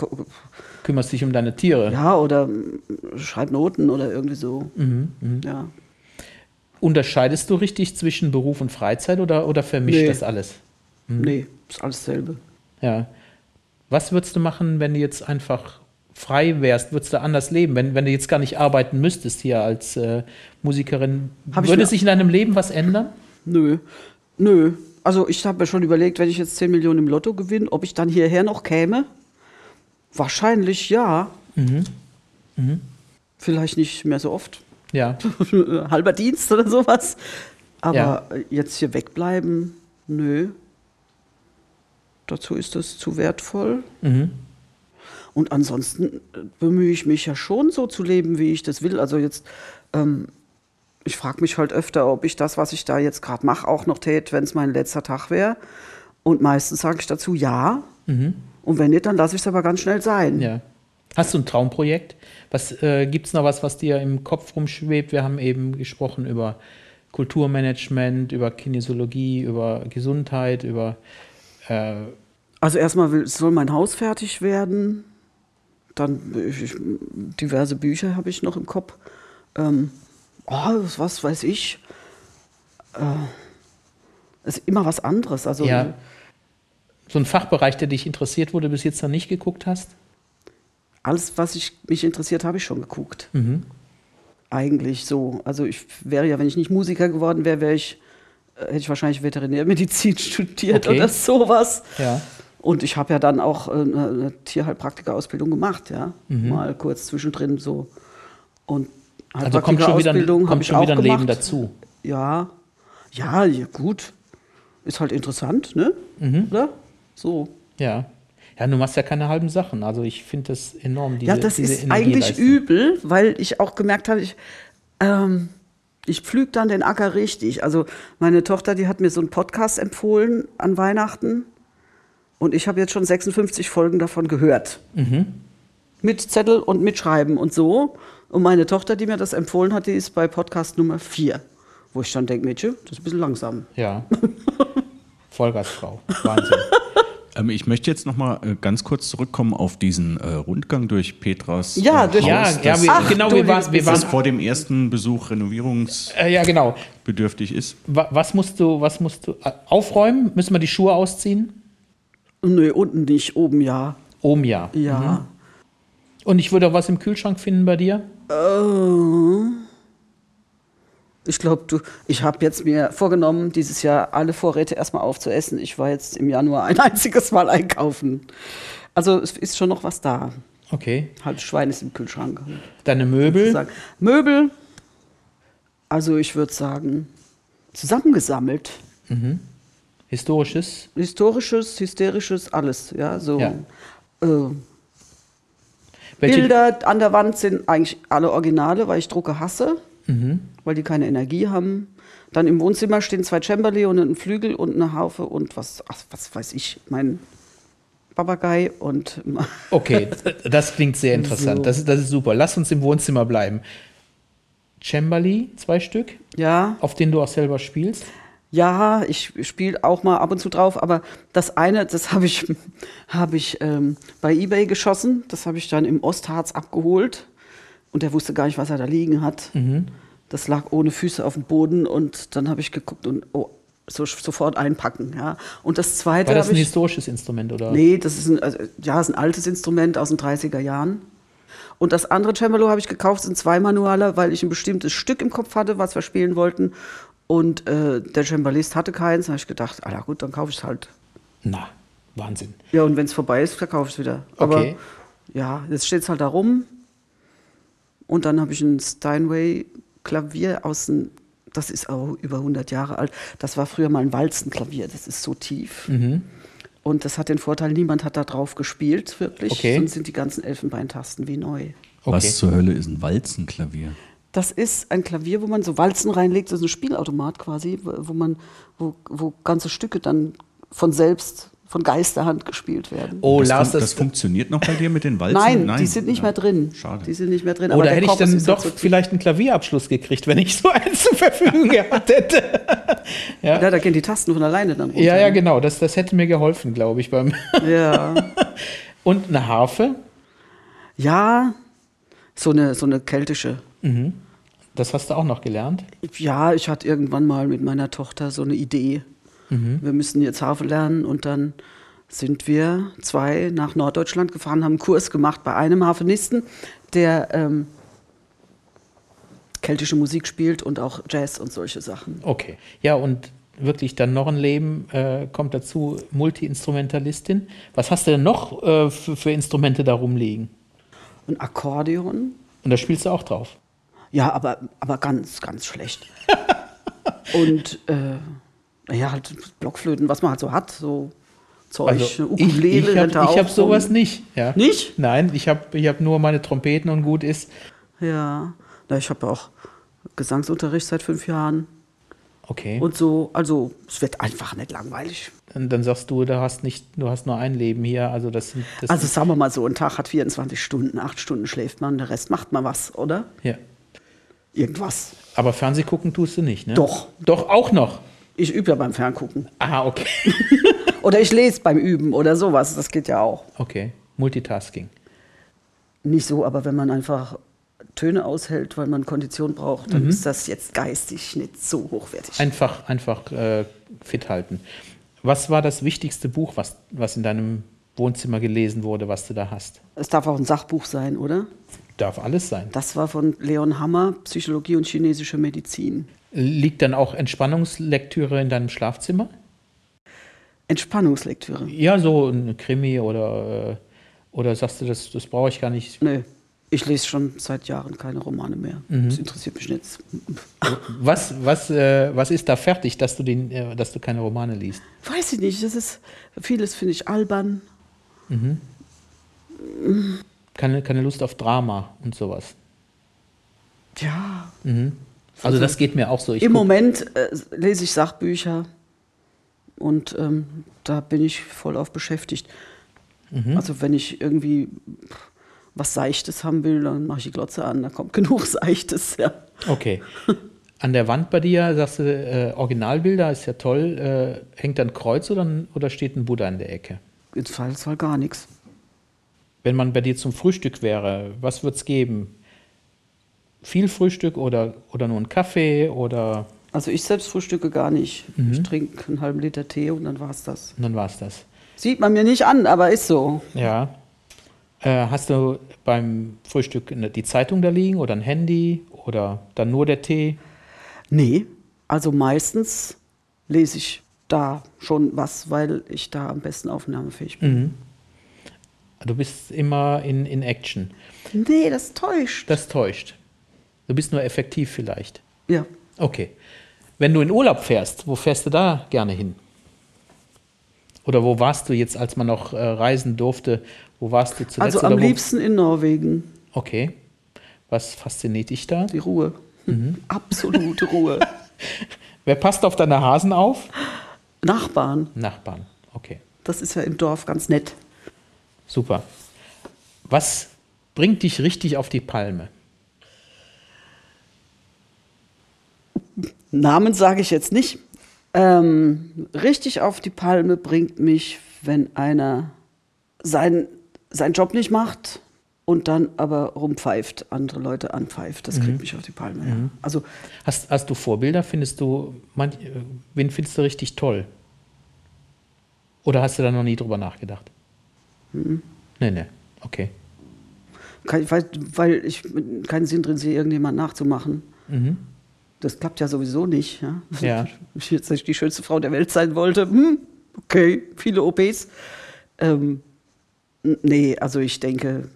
Kümmerst dich um deine Tiere. ja oder mm, schreib Noten oder irgendwie so. Mhm, Ja. Unterscheidest du richtig zwischen Beruf und Freizeit oder, oder vermischt Nee. das alles? Nee, ist alles selbe. Ja. Was würdest du machen, wenn du jetzt einfach frei wärst? Würdest du anders leben, wenn, wenn du jetzt gar nicht arbeiten müsstest hier als äh, Musikerin? Würde sich in deinem Leben was ändern? Nö. Nö. Also ich habe mir schon überlegt, wenn ich jetzt 10 Millionen im Lotto gewinne, ob ich dann hierher noch käme. Wahrscheinlich ja. Vielleicht nicht mehr so oft. Ja. [laughs] Halber Dienst oder sowas. Aber Ja. jetzt hier wegbleiben, nö. Dazu ist es zu wertvoll. Mhm. Und ansonsten bemühe ich mich ja schon so zu leben, wie ich das will. Also jetzt, ähm, ich frage mich halt öfter, ob ich das, was ich da jetzt gerade mache, auch noch tät, wenn es mein letzter Tag wäre. Und meistens sage ich dazu ja. Und wenn nicht, dann lasse ich es aber ganz schnell sein. Mhm. ja. Hast du ein Traumprojekt? Was äh, gibt es noch was, was dir im Kopf rumschwebt? Wir haben eben gesprochen über Kulturmanagement, über Kinesiologie, über Gesundheit, über äh, Also erstmal will, soll mein Haus fertig werden. Dann ich, diverse Bücher habe ich noch im Kopf. Ähm, oh, was weiß ich. Äh, ist immer was anderes. Also ja, so ein Fachbereich, der dich interessiert, wo du bis jetzt noch nicht geguckt hast? alles, was ich, mich interessiert, habe ich schon geguckt. Mhm. Eigentlich so. Also ich wäre ja, wenn ich nicht Musiker geworden wäre, wäre ich äh, hätte ich wahrscheinlich Veterinärmedizin [laughs] studiert Okay. oder sowas. Ja. Und ich habe ja dann auch äh, eine, eine Tierheilpraktika-Ausbildung gemacht, ja. Mhm. Mal kurz zwischendrin so. Und Also kommt schon wieder, hab kommt schon wieder ein Leben dazu. Ja. Ja, ja, gut. Ist halt interessant, ne? Mhm. Oder? So. Ja. Ja, du machst ja keine halben Sachen. Also ich finde das enorm, diese ja, das diese ist eigentlich übel, weil ich auch gemerkt habe, ich, ähm, ich pflüge dann den Acker richtig. Also meine Tochter, die hat mir so einen Podcast empfohlen an Weihnachten und ich habe jetzt schon 56 Folgen davon gehört. Mhm. Mit Zettel und mit Schreiben und so. Und meine Tochter, die mir das empfohlen hat, die ist bei Podcast Nummer 4. Wo ich dann denke, Mädchen, das ist ein bisschen langsam. Ja. [laughs] Vollgasfrau. Wahnsinn. Ähm, ich möchte jetzt noch mal äh, ganz kurz zurückkommen auf diesen äh, Rundgang durch Petras Ja, äh, durch- Ja, Haus, ja das, wir, Ach, genau, du wir waren, wir das waren vor dem ersten Besuch renovierungsbedürftig äh, ja genau. ist. Wa- Was musst du, was musst du äh, aufräumen? Müssen wir die Schuhe ausziehen? Nö, unten nicht, oben ja. Oben ja. Ja. Und ich würde auch was im Kühlschrank finden bei dir? Äh, Ich glaube, du, ich habe jetzt mir vorgenommen, dieses Jahr alle Vorräte erstmal aufzuessen. Ich war jetzt im Januar ein [laughs] einziges Mal einkaufen. Also es ist schon noch was da. Okay. Halt Schwein ist im Kühlschrank. Deine Möbel? Möbel, also ich würde sagen, zusammengesammelt. Historisches? Historisches, hysterisches, alles. Ja, so. Ja. Äh, Welche, Bilder an der Wand sind eigentlich alle Originale, weil ich Drucke hasse, Mhm. weil die keine Energie haben. Dann im Wohnzimmer stehen zwei Cembali und ein Flügel und eine Harfe und was, ach, was weiß ich, mein Papagei und [laughs] Okay, das klingt sehr interessant. So. Das, ist, das ist super. Lass uns im Wohnzimmer bleiben. Cembali, zwei Stück, ja, auf denen du auch selber spielst. Ja, ich spiele auch mal ab und zu drauf, aber das eine, das habe ich, hab ich ähm, bei eBay geschossen, das habe ich dann im Ostharz abgeholt und der wusste gar nicht, was er da liegen hat. Das lag ohne Füße auf dem Boden und dann habe ich geguckt und oh, so, sofort einpacken. Ja. Und das zweite War das ein ich. historisches Instrument oder? Nee, das ist ein, also, ja, ist ein altes Instrument aus den 30er Jahren. Und das andere Cembalo habe ich gekauft, sind zwei Manualer, weil ich ein bestimmtes Stück im Kopf hatte, was wir spielen wollten. Und äh, der Cembalist hatte keins. Da habe ich gedacht, ah gut, dann kaufe ich es halt. Na, Wahnsinn. Ja, und wenn es vorbei ist, verkaufe ich es wieder. Aber Okay. ja, jetzt steht es halt da rum. Und dann habe ich ein Steinway-Klavier aus dem, das ist auch über 100 Jahre alt. Das war früher mal ein Walzenklavier, das ist so tief. Mhm. Und das hat den Vorteil, niemand hat da drauf gespielt, wirklich. Okay. Sonst sind die ganzen Elfenbeintasten wie neu. Okay. Was zur Hölle ist ein Walzenklavier? Das ist ein Klavier, wo man so Walzen reinlegt, das ist ein Spielautomat quasi, wo man, wo, wo ganze Stücke dann von selbst, von Geisterhand gespielt werden. Oh, das, Lars, fun- das das, funktioniert noch bei dir mit den Walzen? Nein, die sind nicht Ja. mehr drin. Schade. Die sind nicht mehr drin. oder der hätte ich dann doch so- vielleicht einen Klavierabschluss gekriegt, wenn ich so [laughs] einen zur Verfügung gehabt hätte. [laughs] ja. Ja, da gehen die Tasten von alleine dann runter. ja, ja, genau. Das, das hätte mir geholfen, glaube ich. Beim Ja, [laughs] Und eine Harfe, ja so, eine, so eine keltische. Das hast du auch noch gelernt. Ja, ich hatte irgendwann mal mit meiner Tochter so eine Idee. Wir müssen jetzt Harfe lernen und dann sind wir zwei nach Norddeutschland gefahren, haben einen Kurs gemacht bei einem Harfenisten, der ähm, keltische Musik spielt und auch Jazz und solche Sachen. Okay. Ja, und wirklich dann noch ein Leben äh, kommt dazu, Multi-Instrumentalistin. Was hast du denn noch äh, für, für Instrumente da rumliegen? Ein Akkordeon, Und da spielst du auch drauf. Ja, aber, aber ganz, ganz schlecht. [laughs] und äh, ja, halt Blockflöten, was man halt so hat, so Zeug, Also, ich Ukulele ich da habe hab sowas nicht. Ja. Nicht? Nein, ich habe ich hab nur meine Trompeten und gut ist. Ja, na, ich habe auch Gesangsunterricht seit fünf Jahren Okay. und so. Also es wird einfach nicht langweilig. Und dann sagst du, du hast nicht, du hast nur ein Leben hier. Also das das Also sagen wir mal so, ein Tag hat 24 Stunden, acht Stunden schläft man, der Rest macht man was, oder? ja. Irgendwas. Aber Fernseh gucken tust du nicht, ne? Doch. Doch, auch noch. Ich übe ja beim Ferngucken. Ah, okay. [laughs] Oder ich lese beim Üben oder sowas. Das geht ja auch. Okay. Multitasking. Nicht so, aber wenn man einfach Töne aushält, weil man Kondition braucht, dann ist das jetzt geistig nicht so hochwertig. Einfach, einfach äh, fit halten. Was war das wichtigste Buch, was, was in deinem Wohnzimmer gelesen wurde, was du da hast? Es darf auch ein Sachbuch sein, oder? Darf alles sein. Das war von Leon Hammer, Psychologie und chinesische Medizin. Liegt dann auch Entspannungslektüre in deinem Schlafzimmer? Entspannungslektüre? Ja, so ein Krimi oder, äh, oder sagst du, das, das brauche ich gar nicht? Nee. Ich lese schon seit Jahren keine Romane mehr. Mhm. Das interessiert mich nicht. [laughs] Was, was, äh, was ist da fertig, dass du, den, äh, dass du keine Romane liest? Weiß ich nicht. Das ist, vieles finde ich albern. Keine, keine Lust auf Drama und sowas. Ja. Also das geht mir auch so. Ich Im guck- Moment äh, lese ich Sachbücher und ähm, da bin ich voll auf beschäftigt. Mhm. Also wenn ich irgendwie was Seichtes haben will, dann mache ich die Glotze an, da kommt [laughs] genug Seichtes, ja. Okay. An der Wand bei dir, sagst du, äh, Originalbilder, ist ja toll. Äh, hängt da ein Kreuz oder, oder steht ein Buddha in der Ecke? Im Zweifelsfall gar nichts. Wenn man bei dir zum Frühstück wäre, was wird es geben? Viel Frühstück oder, oder nur ein Kaffee oder Also ich selbst frühstücke gar nicht. Mhm. Ich trinke einen halben Liter Tee und dann war's das. und dann war es das. Sieht man mir nicht an, aber ist so. Ja. Äh, hast du beim Frühstück die Zeitung da liegen oder ein Handy oder dann nur der Tee? Nee, also meistens lese ich da schon was, weil ich da am besten aufnahmefähig bin. Mhm. Du bist immer in, in Action. Nee, das täuscht. Das täuscht. Du bist nur effektiv vielleicht. ja. Okay. Wenn du in Urlaub fährst, wo fährst du da gerne hin? Oder wo warst du jetzt, als man noch äh, reisen durfte? Wo warst du zuletzt? Also am liebsten in Norwegen. Okay. Was fasziniert dich da? Die Ruhe. Mhm. [laughs] Absolute Ruhe. [laughs] Wer passt auf deine Hasen auf? Nachbarn. Nachbarn. Okay. Das ist ja im Dorf ganz nett. Super. Was bringt dich richtig auf die Palme? Namen sage ich jetzt nicht. Ähm, richtig auf die Palme bringt mich, wenn einer sein, seinen Job nicht macht und dann aber rumpfeift, andere Leute anpfeift. Das kriegt mich auf die Palme. Ja. Also Hast, hast du Vorbilder? Findest du, manch, äh, wen findest du richtig toll? Oder hast du da noch nie drüber nachgedacht? Nee, nee. Okay. kein, weil, weil ich keinen Sinn drin sehe, irgendjemand nachzumachen. Das klappt ja sowieso nicht. Ja? Ja. [laughs] Wenn ich jetzt die schönste Frau der Welt sein wollte, hm, okay, viele OPs. Ähm, nee, also ich denke,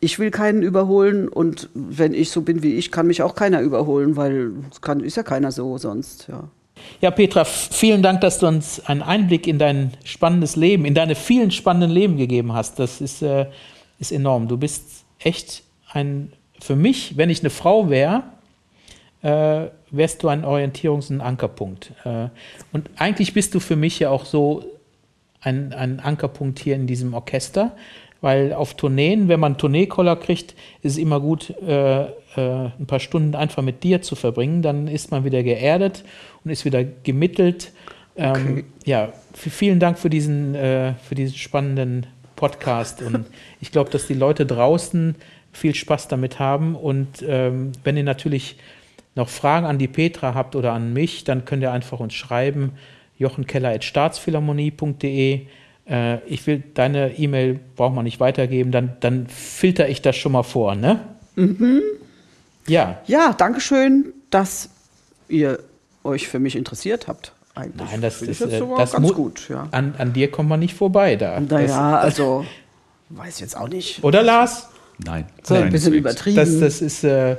ich will keinen überholen und wenn ich so bin wie ich, kann mich auch keiner überholen, weil es kann, ist ja keiner so sonst. Ja. Ja, Petra, vielen Dank, dass du uns einen Einblick in dein spannendes Leben, in deine vielen spannenden Leben gegeben hast. Das ist, äh, ist enorm. Du bist echt ein, für mich, wenn ich eine Frau wäre, äh, wärst du ein Orientierungs- und Ankerpunkt. Äh, und eigentlich bist du für mich ja auch so ein, ein Ankerpunkt hier in diesem Orchester, weil auf Tourneen, wenn man Tourneekoller kriegt, ist es immer gut, äh, äh, ein paar Stunden einfach mit dir zu verbringen. Dann ist man wieder geerdet und ist wieder gemittelt. Ähm, ja, v- vielen Dank für diesen, äh, für diesen spannenden Podcast. Und [laughs] ich glaube, dass die Leute draußen viel Spaß damit haben. Und ähm, wenn ihr natürlich noch Fragen an die Petra habt oder an mich, dann könnt ihr einfach uns schreiben. jochenkeller.staatsphilharmonie.de. Äh, ich will deine E-Mail, braucht man nicht weitergeben, dann, dann filter ich das schon mal vor, ne? Ja, ja, danke schön, dass ihr euch für mich interessiert habt. Eigentlich. Nein, das ist, äh, das ganz gut. Ja. an, an dir kommt man nicht vorbei da. Naja, [laughs] also, weiß jetzt auch nicht. oder Lars? Nein. So ein bisschen übertrieben. Das, das ist, äh,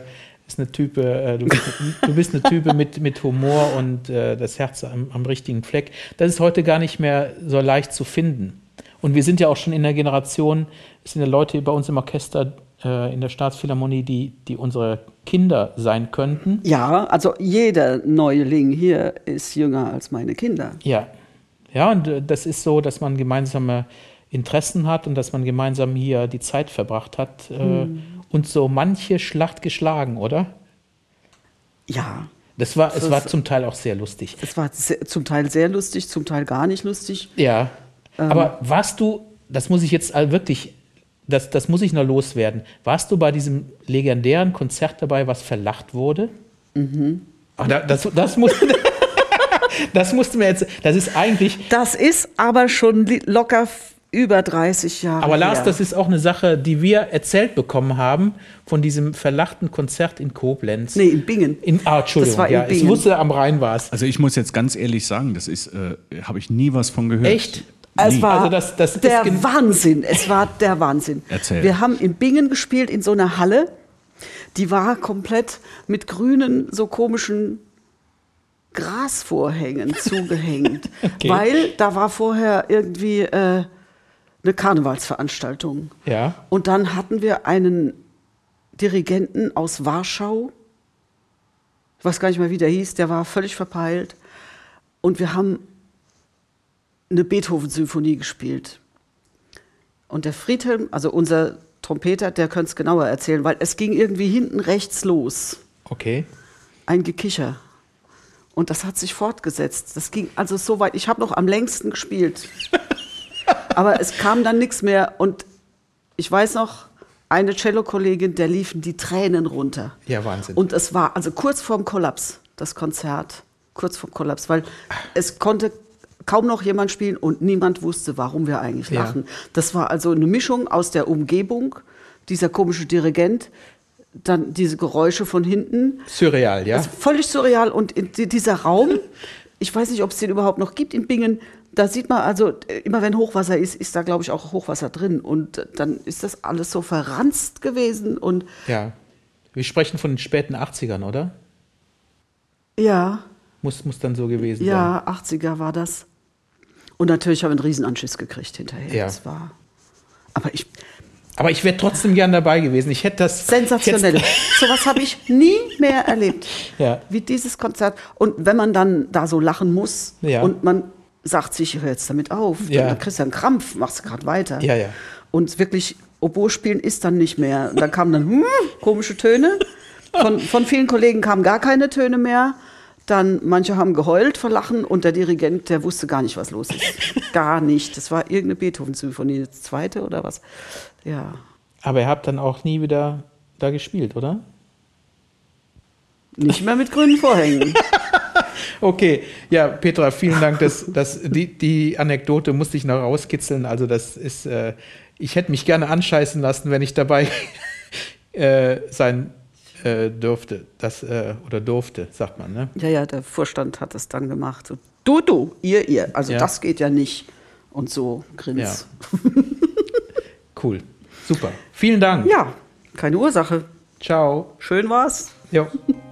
ist eine Type, äh, du, bist, du bist eine Type mit, mit Humor und äh, das Herz am, am richtigen Fleck. Das ist heute gar nicht mehr so leicht zu finden. Und wir sind ja auch schon in der Generation, es sind ja Leute bei uns im Orchester äh, in der Staatsphilharmonie, die, die unsere Kinder sein könnten. Ja, also jeder Neuling hier ist jünger als meine Kinder. Ja. Ja, und äh, das ist so, dass man gemeinsame Interessen hat und dass man gemeinsam hier die Zeit verbracht hat äh, und so manche Schlacht geschlagen, oder? Ja, Das war, es Das- war zum Teil auch sehr lustig. es war sehr, zum Teil sehr lustig, zum Teil gar nicht lustig. Ja. Aber warst du, das muss ich jetzt wirklich, das, das muss ich noch loswerden, warst du bei diesem legendären Konzert dabei, was verlacht wurde? Mhm. das, das, muss, [laughs] das musst du mir jetzt, das ist eigentlich, Das ist aber schon locker über 30 Jahre Aber Lars, her. das ist auch eine Sache, die wir erzählt bekommen haben von diesem verlachten Konzert in Koblenz. Nee, in Bingen. In, ah, Entschuldigung, Das war in ja, ich Bingen. wusste, am Rhein war es. Also ich muss jetzt ganz ehrlich sagen, das ist, äh, habe ich nie was von gehört. Echt? Es Nie. war Also das- das ist der Wahnsinn. Es war der Wahnsinn. Erzähl. Wir haben in Bingen gespielt, in so einer Halle. Die war komplett mit grünen, so komischen Grasvorhängen [laughs] zugehängt. Okay. Weil da war vorher irgendwie äh, eine Karnevalsveranstaltung. Ja. Und dann hatten wir einen Dirigenten aus Warschau. Ich weiß gar nicht mehr, wie der hieß. Der war völlig verpeilt. Und wir haben eine Beethoven-Symphonie gespielt. Und der Friedhelm, also unser Trompeter, der könnte es genauer erzählen, weil es ging irgendwie hinten rechts los. Okay. Ein Gekicher. Und das hat sich fortgesetzt. Das ging also so weit. Ich habe noch am längsten gespielt. [laughs] Aber es kam dann nichts mehr. Und ich weiß noch, eine Cello-Kollegin, der liefen die Tränen runter. Ja, Wahnsinn. Und es war also kurz vorm Kollaps, das Konzert. Kurz vorm Kollaps, weil es konnte kaum noch jemand spielen und niemand wusste, warum wir eigentlich Ja. lachen. Das war also eine Mischung aus der Umgebung, dieser komische Dirigent, dann diese Geräusche von hinten. Surreal, ja? Ist völlig surreal. Und dieser Raum, ich weiß nicht, ob es den überhaupt noch gibt in Bingen, da sieht man also, äh, immer wenn Hochwasser ist, ist da, glaube ich, auch Hochwasser drin. Und äh, dann ist das alles so verranzt gewesen. Und Ja. Wir sprechen von den späten 80ern, oder? ja, Muss, muss dann so gewesen sein. ja, 80er war das. Und natürlich habe ich einen Riesenanschiss gekriegt hinterher. Ja. Das war. Aber ich, Aber ich wäre trotzdem gern dabei gewesen. Ich hätte das. sensationell. Hätt's- Sowas habe ich nie mehr erlebt. Ja. Wie dieses Konzert. Und wenn man dann da so lachen muss Ja. und man sagt sich, hör jetzt damit auf, Ja. dann kriegst du einen Krampf, machst gerade weiter. Ja, ja. Und wirklich, Oboe spielen ist dann nicht mehr. Und dann kamen dann hm, komische Töne. Von, von vielen Kollegen kamen gar keine Töne mehr. Dann manche haben geheult vor Lachen und der Dirigent, der wusste gar nicht, was los ist. Gar nicht. Das war irgendeine Beethoven-Symphonie, die zweite oder was. Ja. Aber ihr habt dann auch nie wieder da gespielt, oder? Nicht mehr mit grünen Vorhängen. [laughs] Okay, ja, Petra, vielen Dank. Das, das, die, die Anekdote musste ich noch rauskitzeln. Also, das ist, äh, ich hätte mich gerne anscheißen lassen, wenn ich dabei [laughs] äh, sein äh, dürfte. Das, äh, oder durfte, sagt man, ne? Ja, ja, der Vorstand hat es dann gemacht. So, du, du, ihr, ihr. Also Ja. das geht ja nicht. Und so grins. Cool. Super. Vielen Dank. Ja, keine Ursache. Ciao. Schön war's. Jo. [laughs]